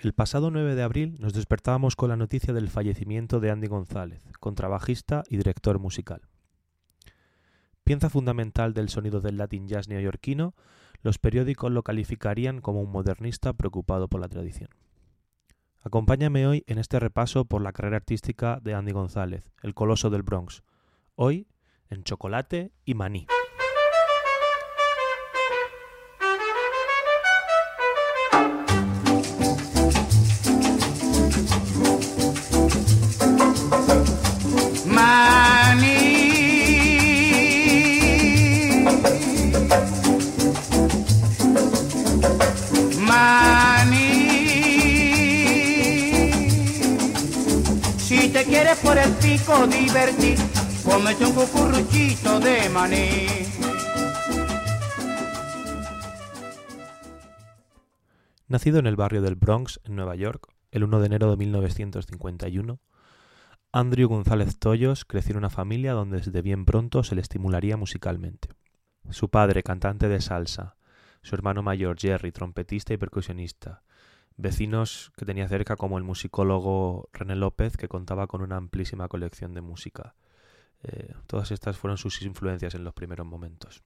El pasado 9 de abril nos despertábamos con la noticia del fallecimiento de Andy González, contrabajista y director musical. Pienza fundamental del sonido del Latin jazz neoyorquino, los periódicos lo calificarían como un modernista preocupado por la tradición. Acompáñame hoy en este repaso por la carrera artística de Andy González, el coloso del Bronx, hoy en chocolate y maní. Nacido en el barrio del Bronx, en Nueva York, el 1 de enero de 1951, Andrew González Toyos creció en una familia donde desde bien pronto se le estimularía musicalmente. Su padre, cantante de salsa, su hermano mayor Jerry, trompetista y percusionista, vecinos que tenía cerca como el musicólogo René López, que contaba con una amplísima colección de música. Eh, todas estas fueron sus influencias en los primeros momentos.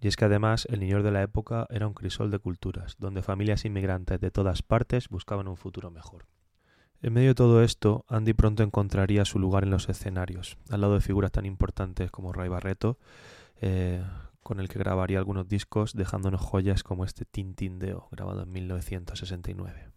Y es que además el Niño de la época era un crisol de culturas, donde familias inmigrantes de todas partes buscaban un futuro mejor. En medio de todo esto, Andy pronto encontraría su lugar en los escenarios, al lado de figuras tan importantes como Ray Barreto, eh, con el que grabaría algunos discos dejándonos joyas como este Tintindeo, grabado en 1969.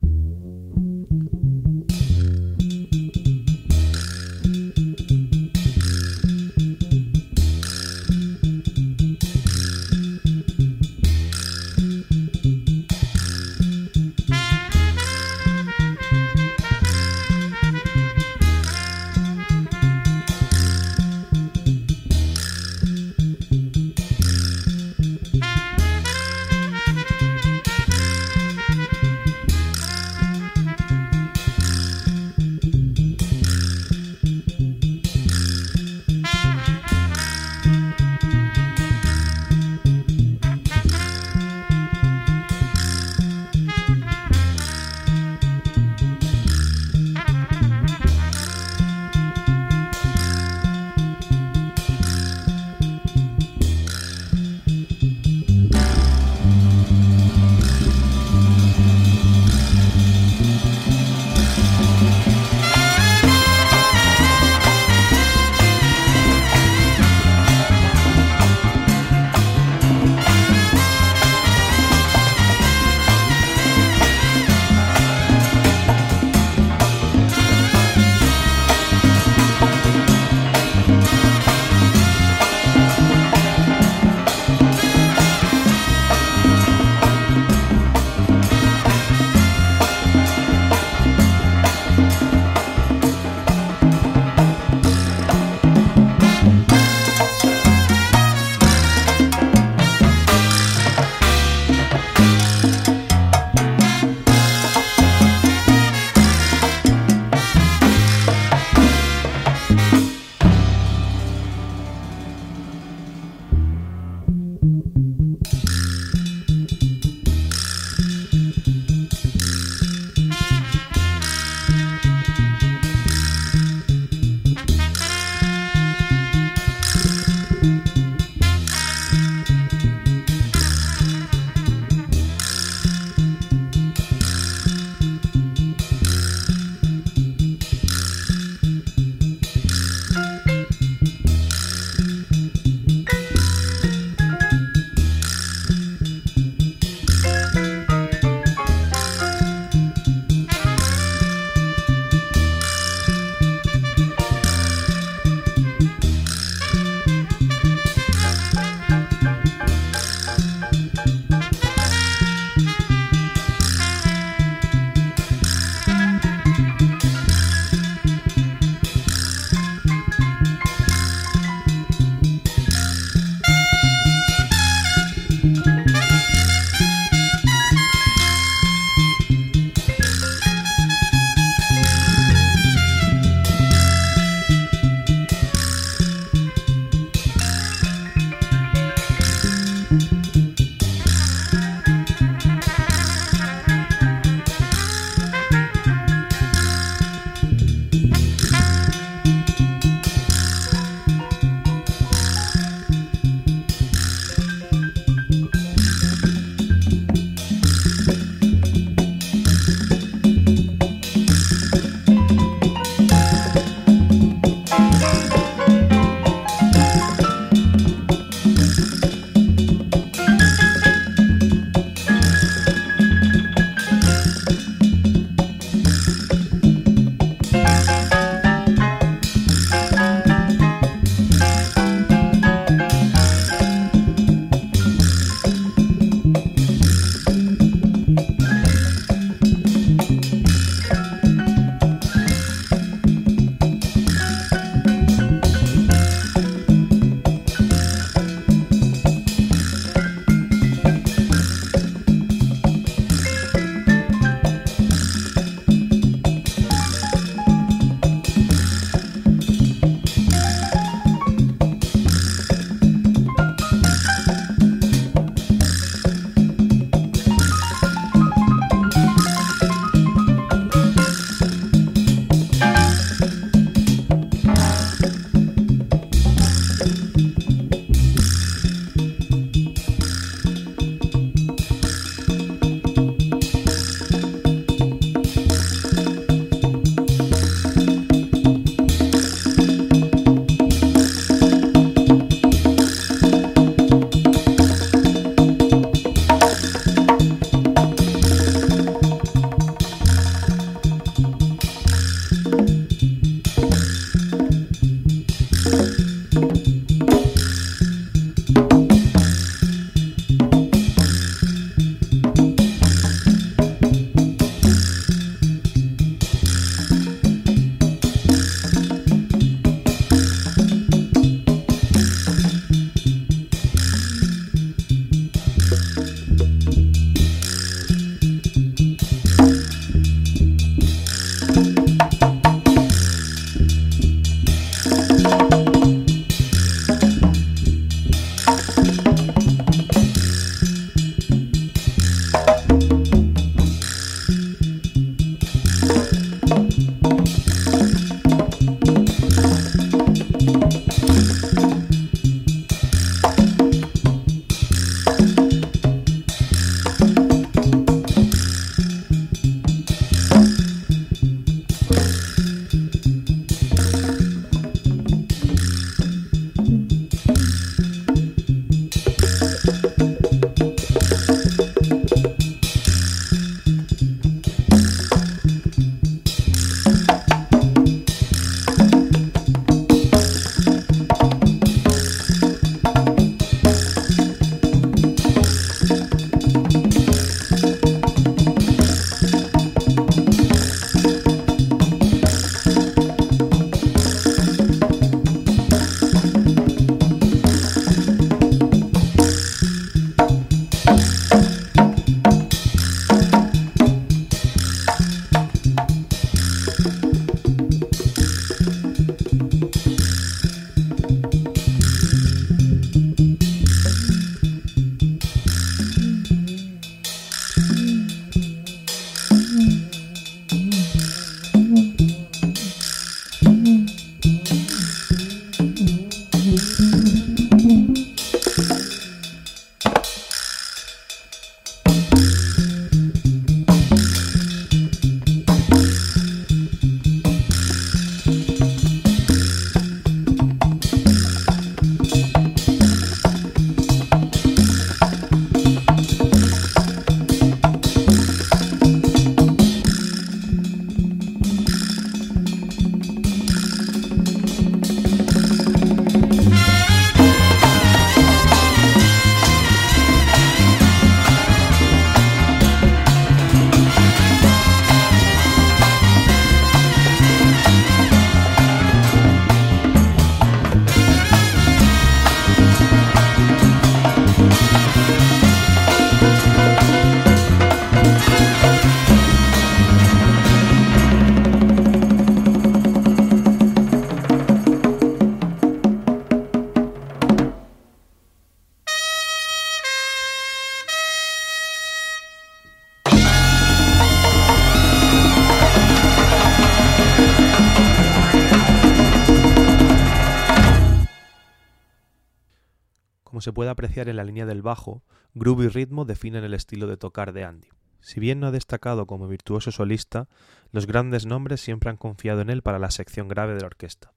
Se puede apreciar en la línea del bajo, groove y ritmo definen el estilo de tocar de Andy. Si bien no ha destacado como virtuoso solista, los grandes nombres siempre han confiado en él para la sección grave de la orquesta.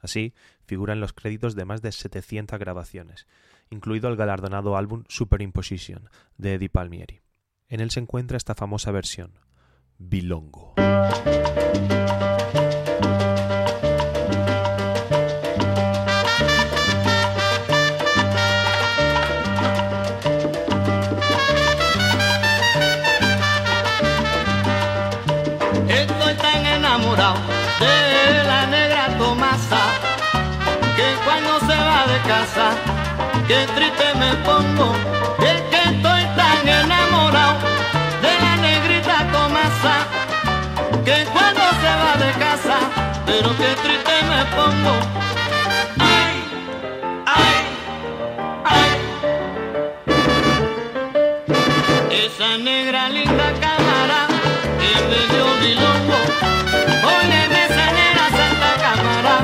Así, figura en los créditos de más de 700 grabaciones, incluido el galardonado álbum Superimposition de Eddie Palmieri. En él se encuentra esta famosa versión, Bilongo. Qué triste me pongo. Es que estoy tan enamorado de la negrita Tomasa que cuando se va de casa, pero qué triste me pongo. Ay, ay, ay. Esa negra linda cámara que me dio bilongo. Óyeme esa negra santa cámara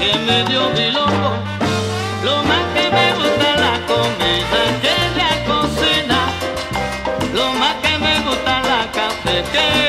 que me dio bilongo. Yeah.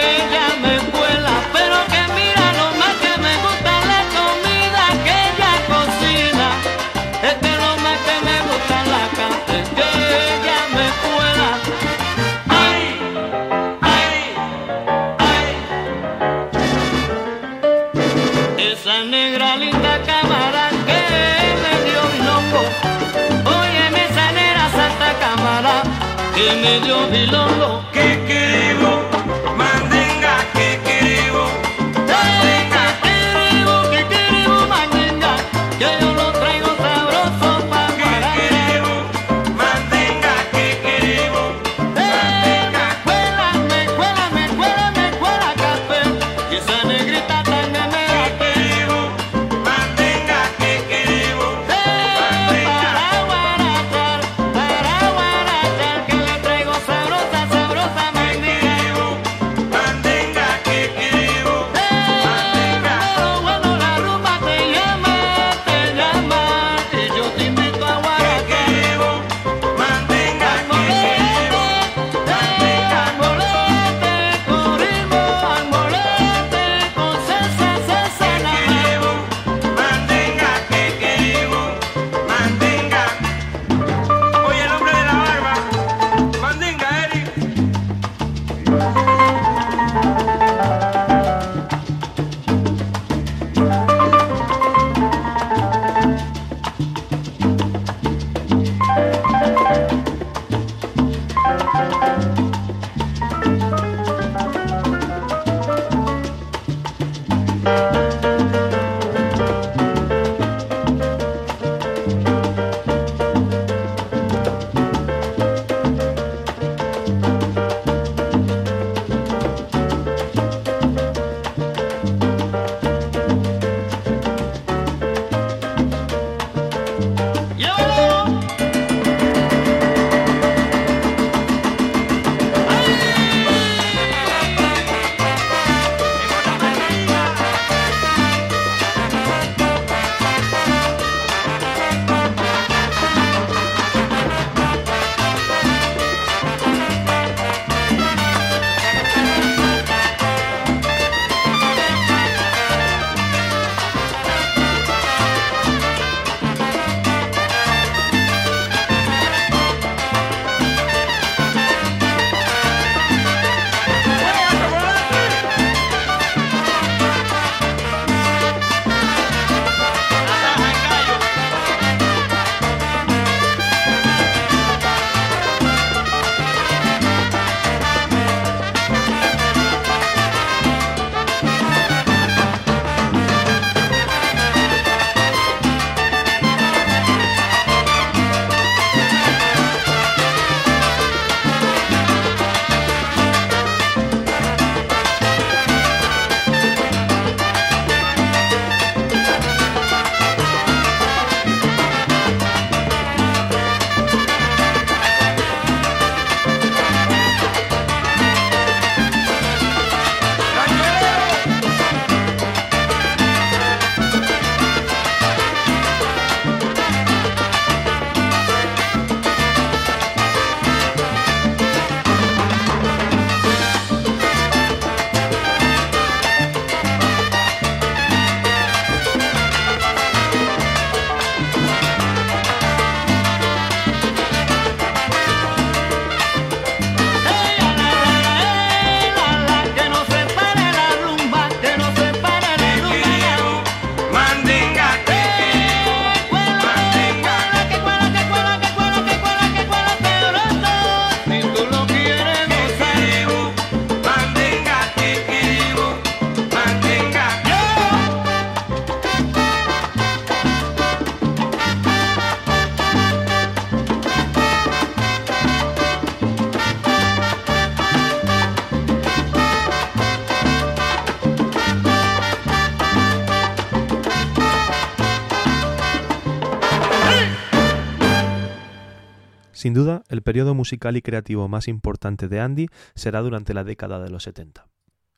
Sin duda, el periodo musical y creativo más importante de Andy será durante la década de los 70.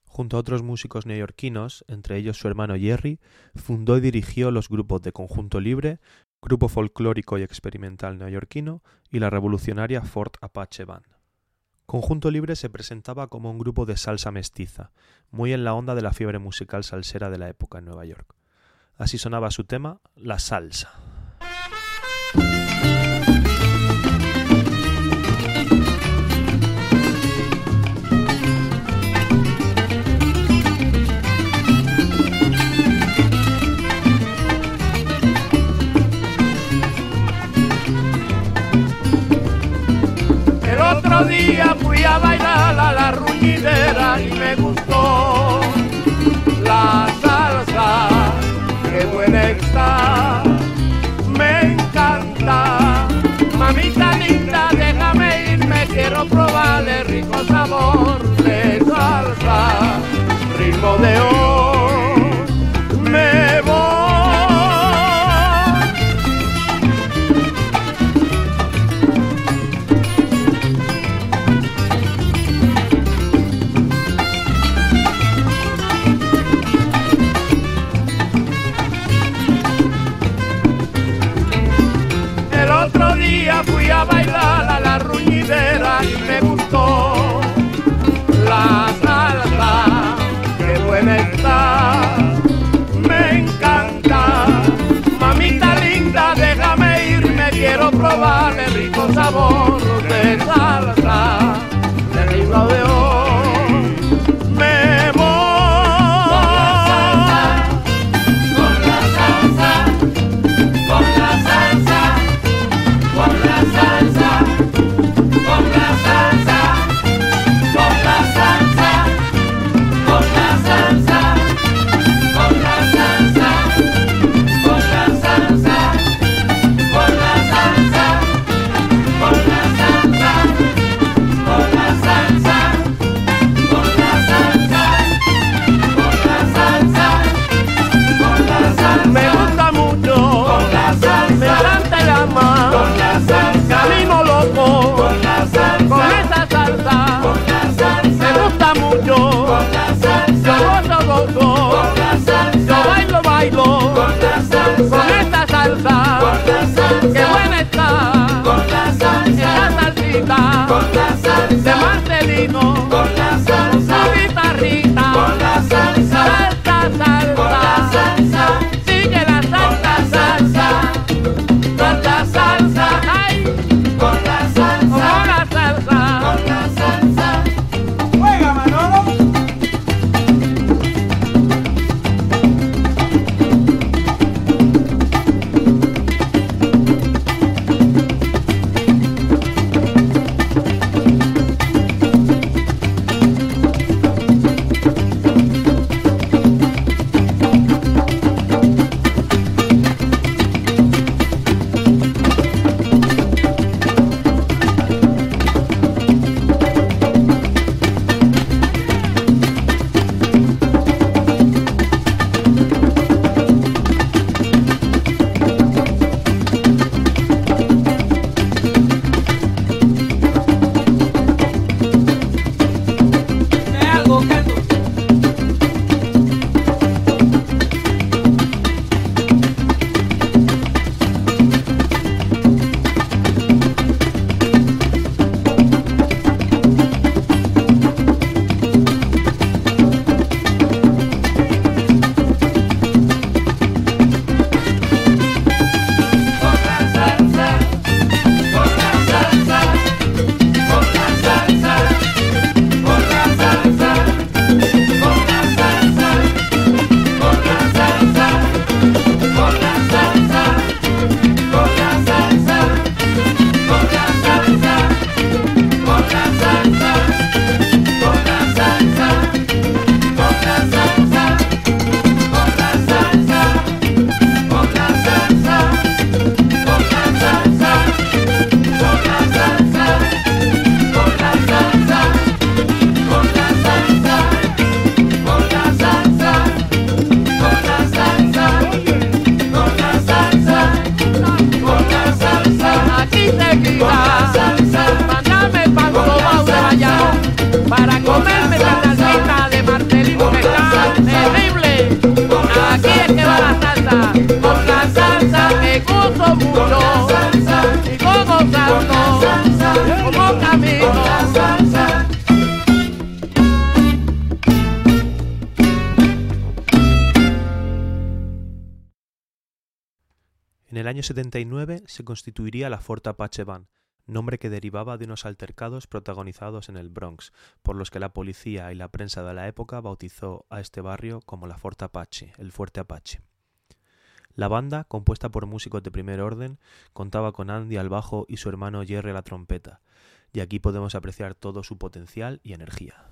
Junto a otros músicos neoyorquinos, entre ellos su hermano Jerry, fundó y dirigió los grupos de Conjunto Libre, grupo folclórico y experimental neoyorquino, y la revolucionaria Fort Apache Band. Conjunto Libre se presentaba como un grupo de salsa mestiza, muy en la onda de la fiebre musical salsera de la época en Nueva York. Así sonaba su tema, La Salsa. Otro día fui a bailar a la ruñidera y me gustó la salsa, qué buena está, me encanta. Mamita linda, déjame ir, me quiero probar el rico sabor de salsa, ritmo de hoy, me quiero probar el rico sabor año 79 se constituiría la Fort Apache Band, nombre que derivaba de unos altercados protagonizados en el Bronx, por los que la policía y la prensa de la época bautizó a este barrio como la Fort Apache, el Fuerte Apache. La banda, compuesta por músicos de primer orden, contaba con Andy al bajo y su hermano Jerry a la trompeta, y aquí podemos apreciar todo su potencial y energía.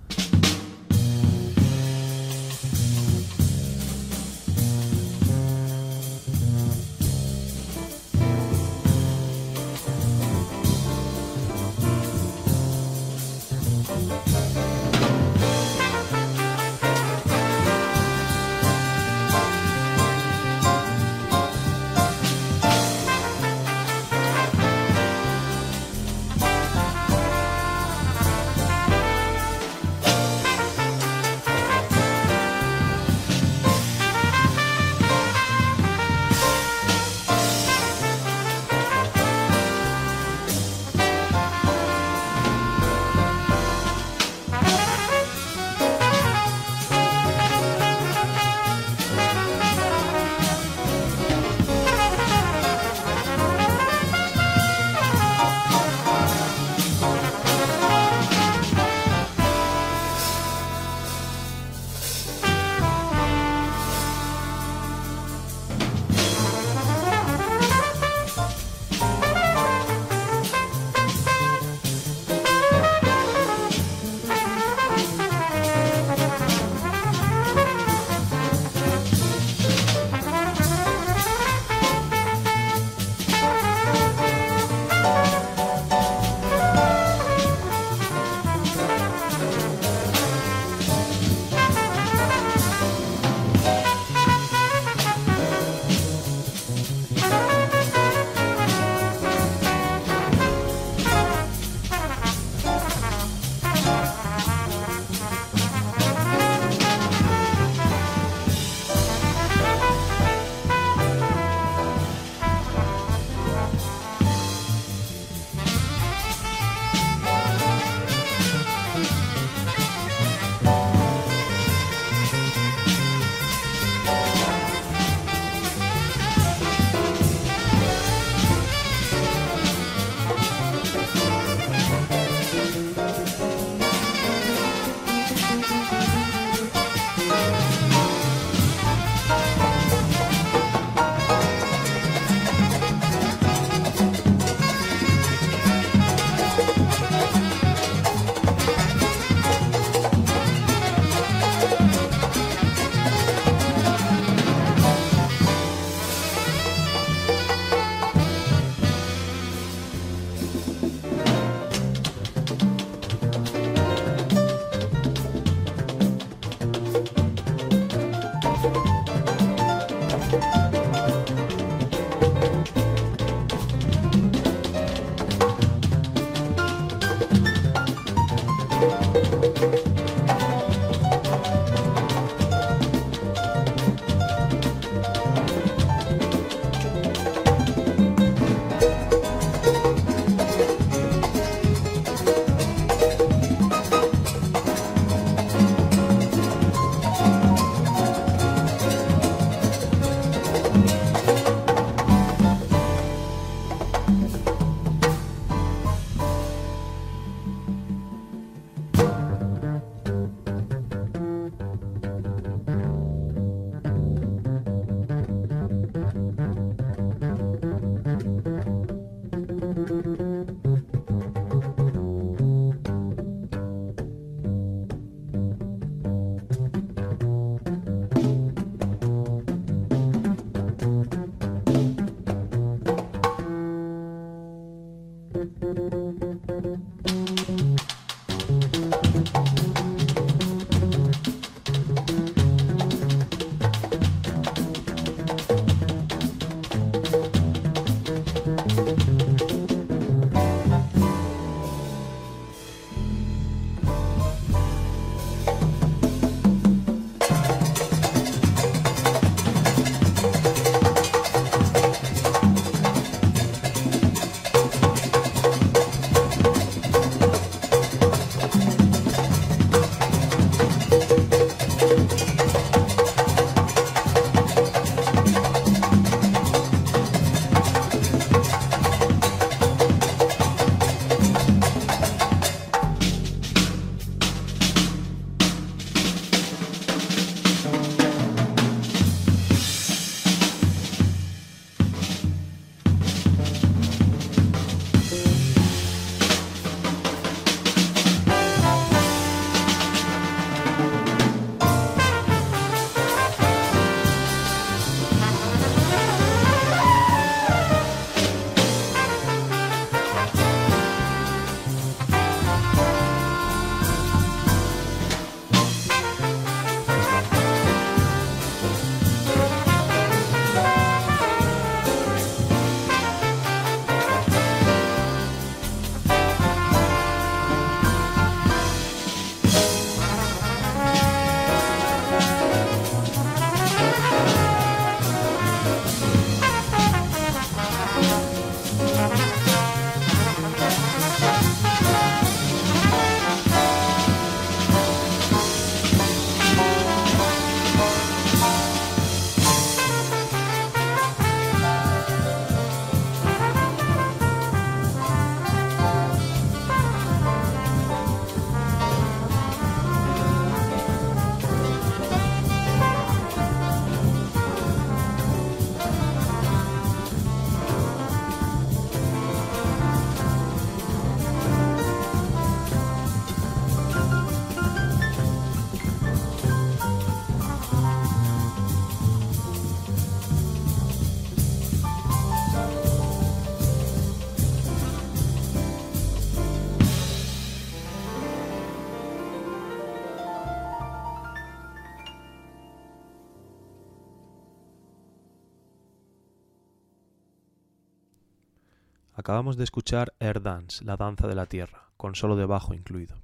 Acabamos de escuchar Air Dance, la danza de la tierra, con solo de bajo incluido.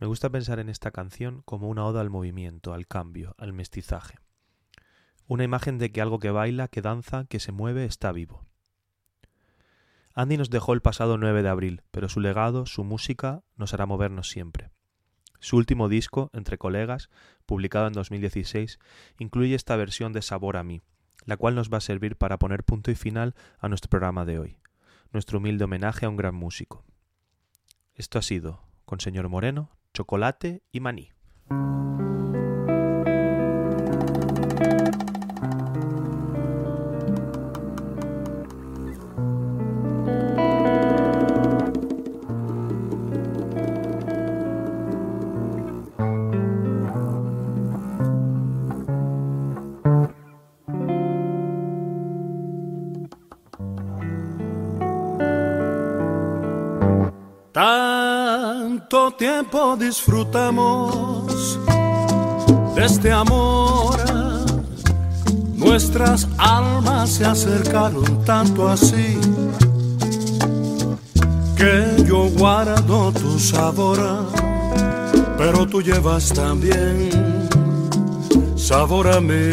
Me gusta pensar en esta canción como una oda al movimiento, al cambio, al mestizaje. Una imagen de que algo que baila, que danza, que se mueve está vivo. Andy nos dejó el pasado 9 de abril, pero su legado, su música, nos hará movernos siempre. Su último disco, Entre Colegas, publicado en 2016, incluye esta versión de Sabor a mí, la cual nos va a servir para poner punto y final a nuestro programa de hoy, nuestro humilde homenaje a un gran músico. Esto ha sido, con señor Moreno, chocolate y maní. Tiempo disfrutamos de este amor. Nuestras almas se acercaron tanto así que yo guardo tu sabor, pero tú llevas también sabor a mí.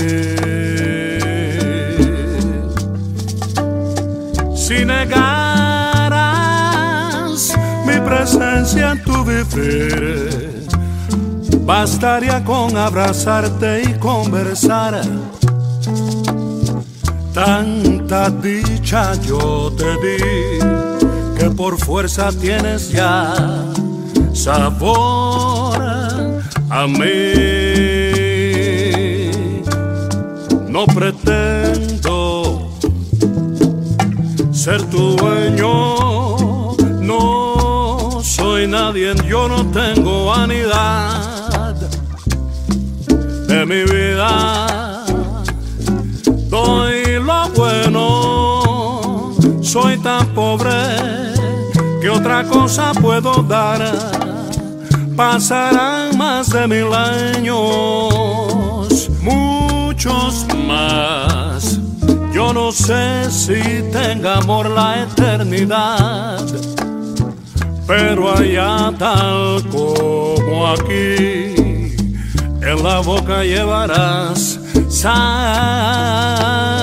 Si negaras mi presencia en tu vivir, bastaría con abrazarte y conversar. Tanta dicha yo te di que por fuerza tienes ya sabor a mí. No pretendo ser tu dueño, nadie, yo no tengo vanidad de mi vida. Doy lo bueno, soy tan pobre que otra cosa puedo dar. Pasarán más de mil años, muchos más. Yo no sé si tenga amor la eternidad, pero allá tal como aquí, en la boca llevarás sabor